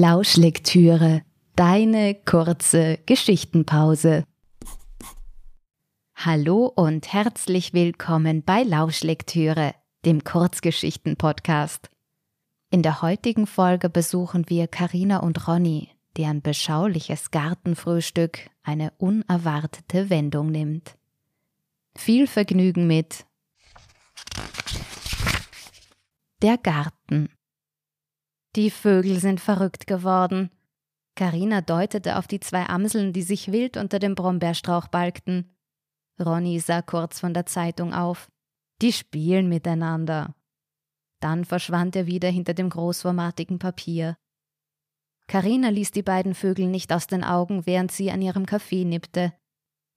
Lauschlektüre, deine kurze Geschichtenpause. Hallo und herzlich willkommen bei Lauschlektüre, dem Kurzgeschichten-Podcast. In der heutigen Folge besuchen wir Karina und Ronny, deren beschauliches Gartenfrühstück eine unerwartete Wendung nimmt. Viel Vergnügen mit Der Garten die Vögel sind verrückt geworden. Karina deutete auf die zwei Amseln, die sich wild unter dem Brombeerstrauch balgten. Ronny sah kurz von der Zeitung auf. Die spielen miteinander. Dann verschwand er wieder hinter dem großformatigen Papier. Karina ließ die beiden Vögel nicht aus den Augen, während sie an ihrem Kaffee nippte.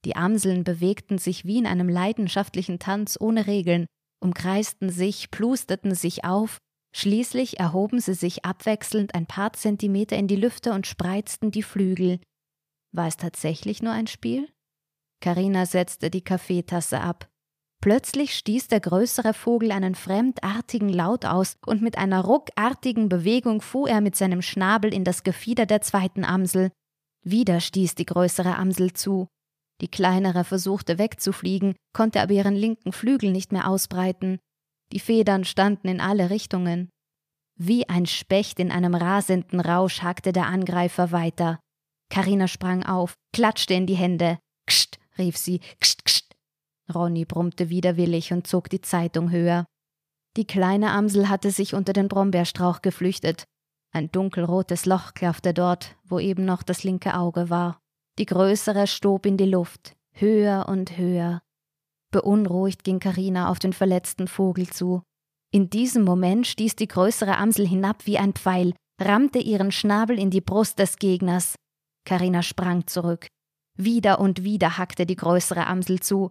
Die Amseln bewegten sich wie in einem leidenschaftlichen Tanz ohne Regeln, umkreisten sich, plusterten sich auf Schließlich erhoben sie sich abwechselnd ein paar Zentimeter in die Lüfte und spreizten die Flügel. War es tatsächlich nur ein Spiel? Karina setzte die Kaffeetasse ab. Plötzlich stieß der größere Vogel einen fremdartigen Laut aus, und mit einer ruckartigen Bewegung fuhr er mit seinem Schnabel in das Gefieder der zweiten Amsel. Wieder stieß die größere Amsel zu. Die kleinere versuchte wegzufliegen, konnte aber ihren linken Flügel nicht mehr ausbreiten. Die Federn standen in alle Richtungen. Wie ein Specht in einem rasenden Rausch hackte der Angreifer weiter. Karina sprang auf, klatschte in die Hände. Kscht, rief sie, kscht, kscht. Ronny brummte widerwillig und zog die Zeitung höher. Die kleine Amsel hatte sich unter den Brombeerstrauch geflüchtet. Ein dunkelrotes Loch klaffte dort, wo eben noch das linke Auge war. Die größere stob in die Luft, höher und höher. Beunruhigt ging Karina auf den verletzten Vogel zu. In diesem Moment stieß die größere Amsel hinab wie ein Pfeil, rammte ihren Schnabel in die Brust des Gegners. Karina sprang zurück. Wieder und wieder hackte die größere Amsel zu.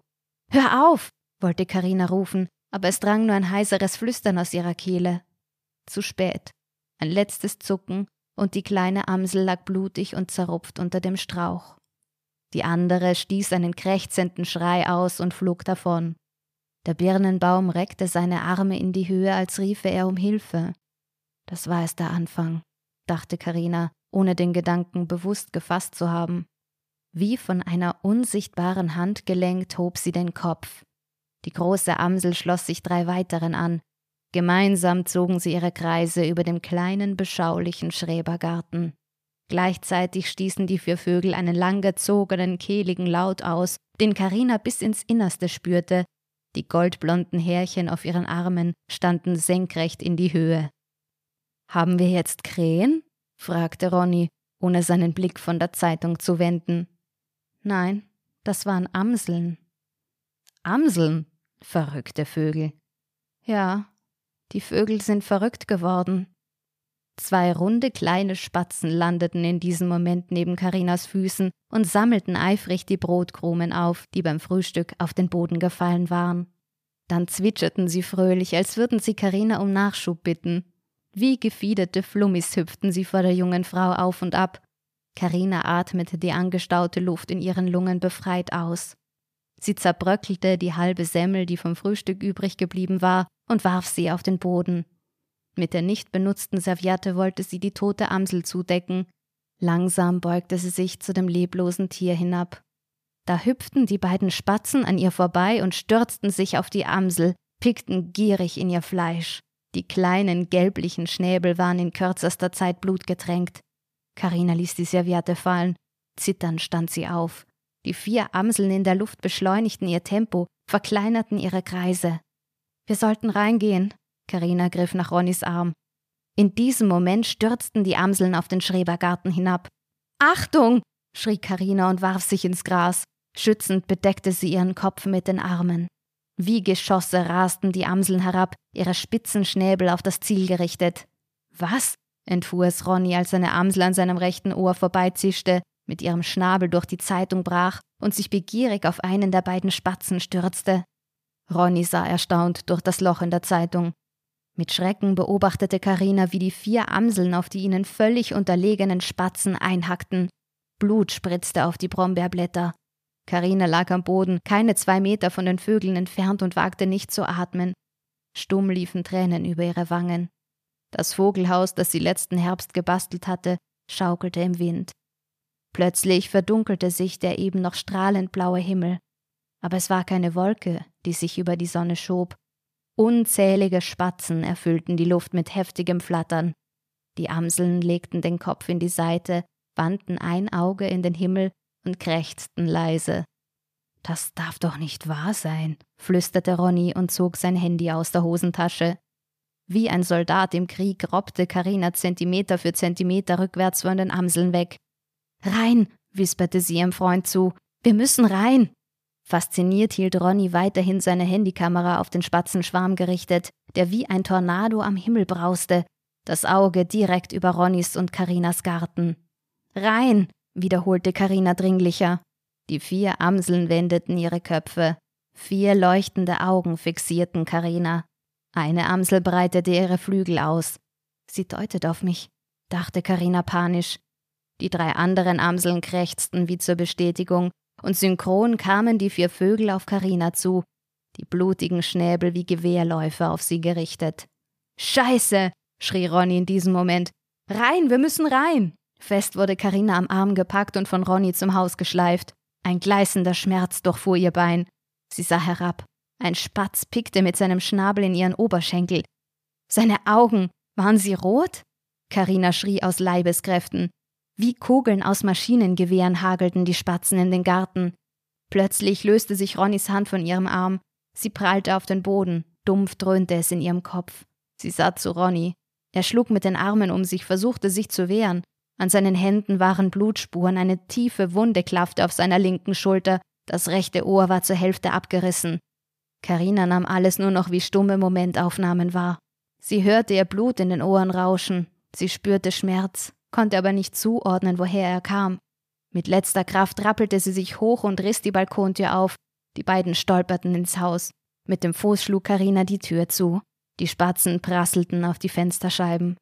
Hör auf! wollte Karina rufen, aber es drang nur ein heiseres Flüstern aus ihrer Kehle. Zu spät. Ein letztes Zucken, und die kleine Amsel lag blutig und zerrupft unter dem Strauch. Die andere stieß einen krächzenden Schrei aus und flog davon. Der Birnenbaum reckte seine Arme in die Höhe, als riefe er um Hilfe. Das war es der Anfang, dachte Karina, ohne den Gedanken bewusst gefasst zu haben. Wie von einer unsichtbaren Hand gelenkt hob sie den Kopf. Die große Amsel schloss sich drei weiteren an. Gemeinsam zogen sie ihre Kreise über dem kleinen, beschaulichen Schrebergarten. Gleichzeitig stießen die vier Vögel einen langgezogenen, kehligen Laut aus, den Karina bis ins Innerste spürte. Die goldblonden Härchen auf ihren Armen standen senkrecht in die Höhe. Haben wir jetzt Krähen? fragte Ronny, ohne seinen Blick von der Zeitung zu wenden. Nein, das waren Amseln. Amseln? Verrückte Vögel. Ja, die Vögel sind verrückt geworden. Zwei runde kleine Spatzen landeten in diesem Moment neben Karinas Füßen und sammelten eifrig die Brotkrumen auf, die beim Frühstück auf den Boden gefallen waren. Dann zwitscherten sie fröhlich, als würden sie Karina um Nachschub bitten. Wie gefiederte Flummis hüpften sie vor der jungen Frau auf und ab. Karina atmete die angestaute Luft in ihren Lungen befreit aus. Sie zerbröckelte die halbe Semmel, die vom Frühstück übrig geblieben war, und warf sie auf den Boden. Mit der nicht benutzten Serviette wollte sie die tote Amsel zudecken. Langsam beugte sie sich zu dem leblosen Tier hinab. Da hüpften die beiden Spatzen an ihr vorbei und stürzten sich auf die Amsel, pickten gierig in ihr Fleisch. Die kleinen gelblichen Schnäbel waren in kürzester Zeit blutgetränkt. Karina ließ die Serviette fallen. Zitternd stand sie auf. Die vier Amseln in der Luft beschleunigten ihr Tempo, verkleinerten ihre Kreise. Wir sollten reingehen, Karina griff nach Ronnys Arm. In diesem Moment stürzten die Amseln auf den Schrebergarten hinab. Achtung! schrie Karina und warf sich ins Gras. Schützend bedeckte sie ihren Kopf mit den Armen. Wie Geschosse rasten die Amseln herab, ihre spitzen Schnäbel auf das Ziel gerichtet. Was? entfuhr es Ronny, als eine Amsel an seinem rechten Ohr vorbeizischte, mit ihrem Schnabel durch die Zeitung brach und sich begierig auf einen der beiden Spatzen stürzte. Ronny sah erstaunt durch das Loch in der Zeitung. Mit Schrecken beobachtete Karina, wie die vier Amseln auf die ihnen völlig unterlegenen Spatzen einhackten. Blut spritzte auf die Brombeerblätter. Karina lag am Boden, keine zwei Meter von den Vögeln entfernt und wagte nicht zu atmen. Stumm liefen Tränen über ihre Wangen. Das Vogelhaus, das sie letzten Herbst gebastelt hatte, schaukelte im Wind. Plötzlich verdunkelte sich der eben noch strahlend blaue Himmel. Aber es war keine Wolke, die sich über die Sonne schob. Unzählige Spatzen erfüllten die Luft mit heftigem Flattern. Die Amseln legten den Kopf in die Seite, wandten ein Auge in den Himmel und krächzten leise. Das darf doch nicht wahr sein, flüsterte Ronny und zog sein Handy aus der Hosentasche. Wie ein Soldat im Krieg robbte Karina Zentimeter für Zentimeter rückwärts von den Amseln weg. Rein, wisperte sie ihrem Freund zu. Wir müssen rein. Fasziniert hielt Ronny weiterhin seine Handykamera auf den Spatzenschwarm gerichtet, der wie ein Tornado am Himmel brauste, das Auge direkt über Ronnys und Karinas Garten. Rein, wiederholte Karina dringlicher. Die vier Amseln wendeten ihre Köpfe. Vier leuchtende Augen fixierten Karina. Eine Amsel breitete ihre Flügel aus. Sie deutet auf mich, dachte Karina panisch. Die drei anderen Amseln krächzten wie zur Bestätigung, und synchron kamen die vier Vögel auf Karina zu, die blutigen Schnäbel wie Gewehrläufe auf sie gerichtet. Scheiße, schrie Ronny in diesem Moment. Rein, wir müssen rein. Fest wurde Karina am Arm gepackt und von Ronny zum Haus geschleift. Ein gleißender Schmerz durchfuhr ihr Bein. Sie sah herab. Ein Spatz pickte mit seinem Schnabel in ihren Oberschenkel. Seine Augen, waren sie rot? Karina schrie aus Leibeskräften. Wie Kugeln aus Maschinengewehren hagelten die Spatzen in den Garten. Plötzlich löste sich Ronnys Hand von ihrem Arm. Sie prallte auf den Boden. Dumpf dröhnte es in ihrem Kopf. Sie sah zu Ronny. Er schlug mit den Armen um sich, versuchte sich zu wehren. An seinen Händen waren Blutspuren, eine tiefe Wunde klaffte auf seiner linken Schulter, das rechte Ohr war zur Hälfte abgerissen. Karina nahm alles nur noch wie stumme Momentaufnahmen wahr. Sie hörte ihr Blut in den Ohren rauschen, sie spürte Schmerz, konnte aber nicht zuordnen, woher er kam. Mit letzter Kraft rappelte sie sich hoch und riss die Balkontür auf. Die beiden stolperten ins Haus. Mit dem Fuß schlug Karina die Tür zu. Die Spatzen prasselten auf die Fensterscheiben.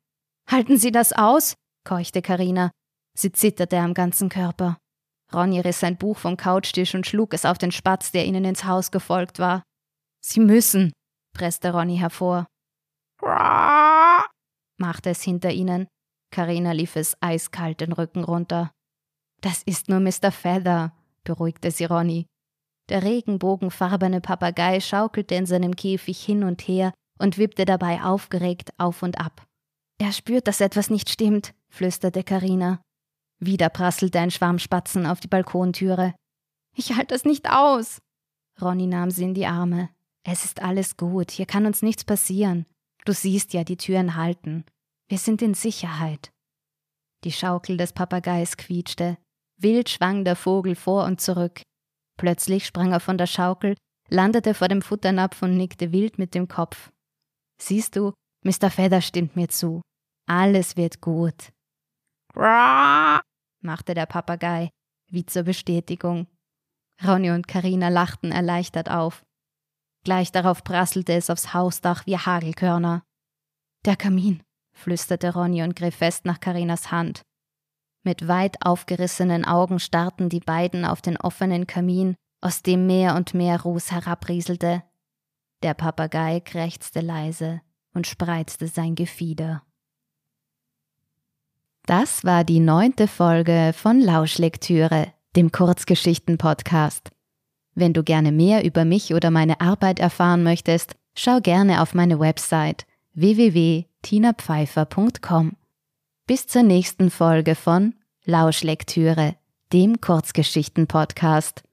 Halten Sie das aus? keuchte Karina. Sie zitterte am ganzen Körper. Ronny riss sein Buch vom Couchtisch und schlug es auf den Spatz, der ihnen ins Haus gefolgt war. Sie müssen, presste Ronny hervor. machte es hinter ihnen. Karina lief es eiskalt den Rücken runter. Das ist nur Mr. Feather, beruhigte sie Ronny. Der regenbogenfarbene Papagei schaukelte in seinem Käfig hin und her und wippte dabei aufgeregt auf und ab. Er spürt, dass etwas nicht stimmt, flüsterte Karina. Wieder prasselte ein Schwarm Spatzen auf die Balkontüre. Ich halte das nicht aus. Ronny nahm sie in die Arme. Es ist alles gut, hier kann uns nichts passieren. Du siehst ja, die Türen halten. Wir sind in Sicherheit. Die Schaukel des Papageis quietschte. Wild schwang der Vogel vor und zurück. Plötzlich sprang er von der Schaukel, landete vor dem Futternapf und nickte wild mit dem Kopf. Siehst du, Mr. Feather stimmt mir zu. Alles wird gut. machte der Papagei, wie zur Bestätigung. Ronny und Karina lachten erleichtert auf. Gleich darauf prasselte es aufs Hausdach wie Hagelkörner. Der Kamin, flüsterte Ronny und griff fest nach Karinas Hand. Mit weit aufgerissenen Augen starrten die beiden auf den offenen Kamin, aus dem mehr und mehr Ruß herabrieselte. Der Papagei krächzte leise und spreizte sein Gefieder. Das war die neunte Folge von Lauschlektüre, dem Kurzgeschichten-Podcast. Wenn du gerne mehr über mich oder meine Arbeit erfahren möchtest, schau gerne auf meine Website www.tinapfeifer.com. Bis zur nächsten Folge von Lauschlektüre, dem Kurzgeschichten-Podcast.